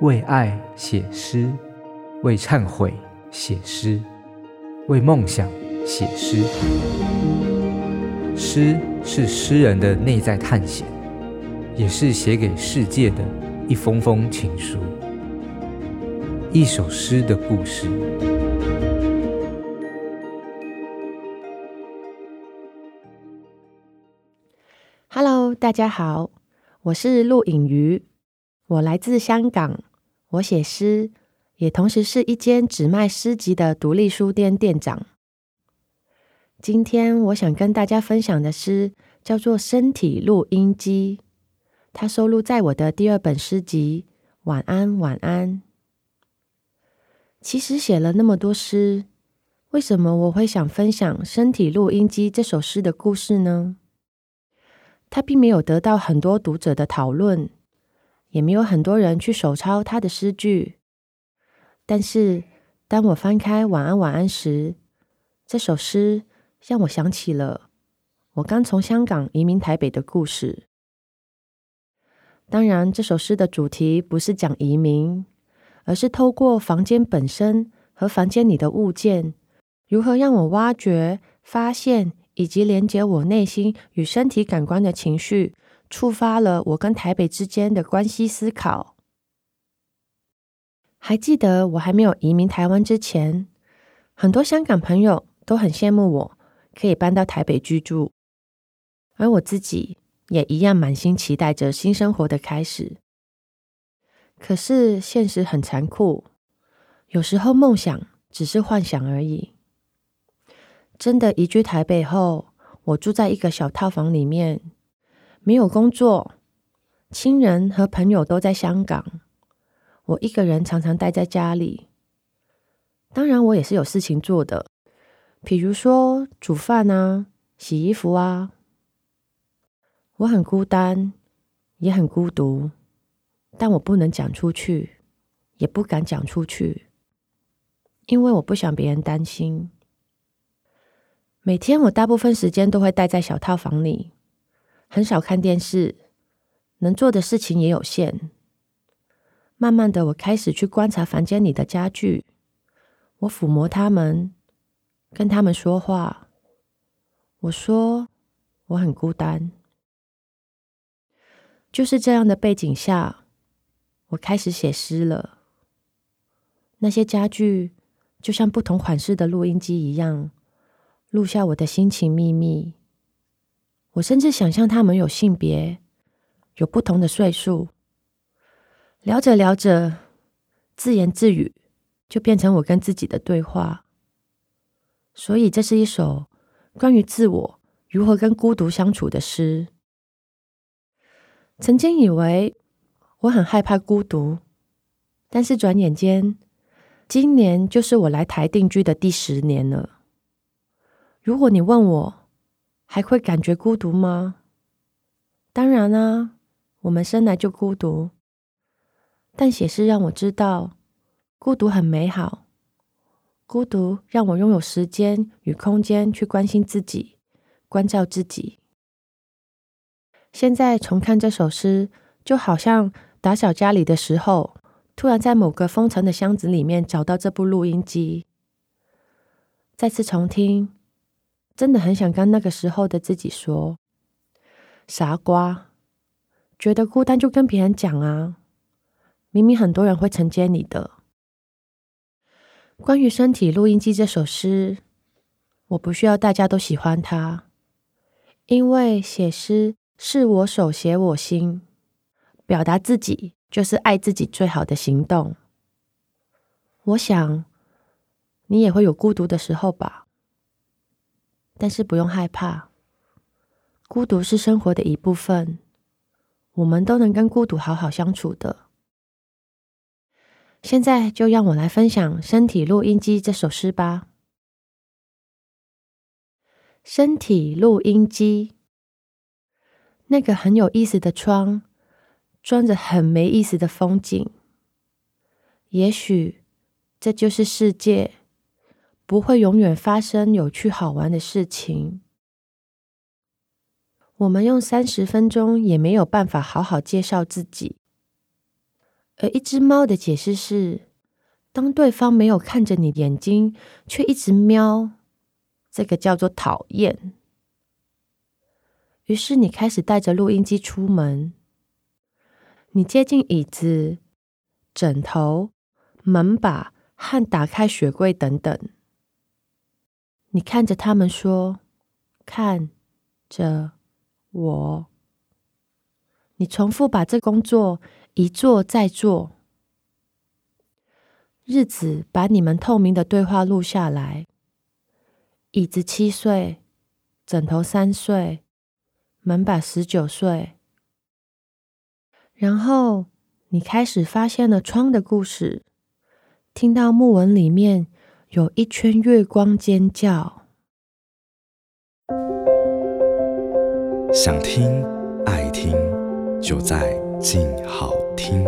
为爱写诗，为忏悔写诗，为梦想写诗。诗是诗人的内在探险，也是写给世界的一封封情书。一首诗的故事。Hello，大家好，我是陆颖瑜。我来自香港，我写诗，也同时是一间只卖诗集的独立书店店长。今天我想跟大家分享的诗叫做《身体录音机》，它收录在我的第二本诗集《晚安，晚安》。其实写了那么多诗，为什么我会想分享《身体录音机》这首诗的故事呢？它并没有得到很多读者的讨论。也没有很多人去手抄他的诗句，但是当我翻开《晚安晚安》时，这首诗让我想起了我刚从香港移民台北的故事。当然，这首诗的主题不是讲移民，而是透过房间本身和房间里的物件，如何让我挖掘、发现以及连接我内心与身体感官的情绪。触发了我跟台北之间的关系思考。还记得我还没有移民台湾之前，很多香港朋友都很羡慕我可以搬到台北居住，而我自己也一样满心期待着新生活的开始。可是现实很残酷，有时候梦想只是幻想而已。真的移居台北后，我住在一个小套房里面。没有工作，亲人和朋友都在香港，我一个人常常待在家里。当然，我也是有事情做的，比如说煮饭啊、洗衣服啊。我很孤单，也很孤独，但我不能讲出去，也不敢讲出去，因为我不想别人担心。每天我大部分时间都会待在小套房里。很少看电视，能做的事情也有限。慢慢的，我开始去观察房间里的家具，我抚摸他们，跟他们说话。我说我很孤单。就是这样的背景下，我开始写诗了。那些家具就像不同款式的录音机一样，录下我的心情秘密。我甚至想象他们有性别，有不同的岁数。聊着聊着，自言自语，就变成我跟自己的对话。所以，这是一首关于自我如何跟孤独相处的诗。曾经以为我很害怕孤独，但是转眼间，今年就是我来台定居的第十年了。如果你问我，还会感觉孤独吗？当然啊，我们生来就孤独。但写诗让我知道，孤独很美好。孤独让我拥有时间与空间去关心自己、关照自己。现在重看这首诗，就好像打扫家里的时候，突然在某个封尘的箱子里面找到这部录音机，再次重听。真的很想跟那个时候的自己说：“傻瓜，觉得孤单就跟别人讲啊，明明很多人会承接你的。”关于身体录音机这首诗，我不需要大家都喜欢它，因为写诗是我手写我心，表达自己就是爱自己最好的行动。我想你也会有孤独的时候吧。但是不用害怕，孤独是生活的一部分，我们都能跟孤独好好相处的。现在就让我来分享《身体录音机》这首诗吧。身体录音机，那个很有意思的窗，装着很没意思的风景。也许这就是世界。不会永远发生有趣好玩的事情。我们用三十分钟也没有办法好好介绍自己，而一只猫的解释是，当对方没有看着你眼睛，却一直喵，这个叫做讨厌。于是你开始带着录音机出门，你接近椅子、枕头、门把和打开雪柜等等。你看着他们说：“看着我。”你重复把这工作一做再做。日子把你们透明的对话录下来。椅子七岁，枕头三岁，门把十九岁。然后你开始发现了窗的故事，听到木纹里面有一圈月光尖叫。想听爱听，就在静好听。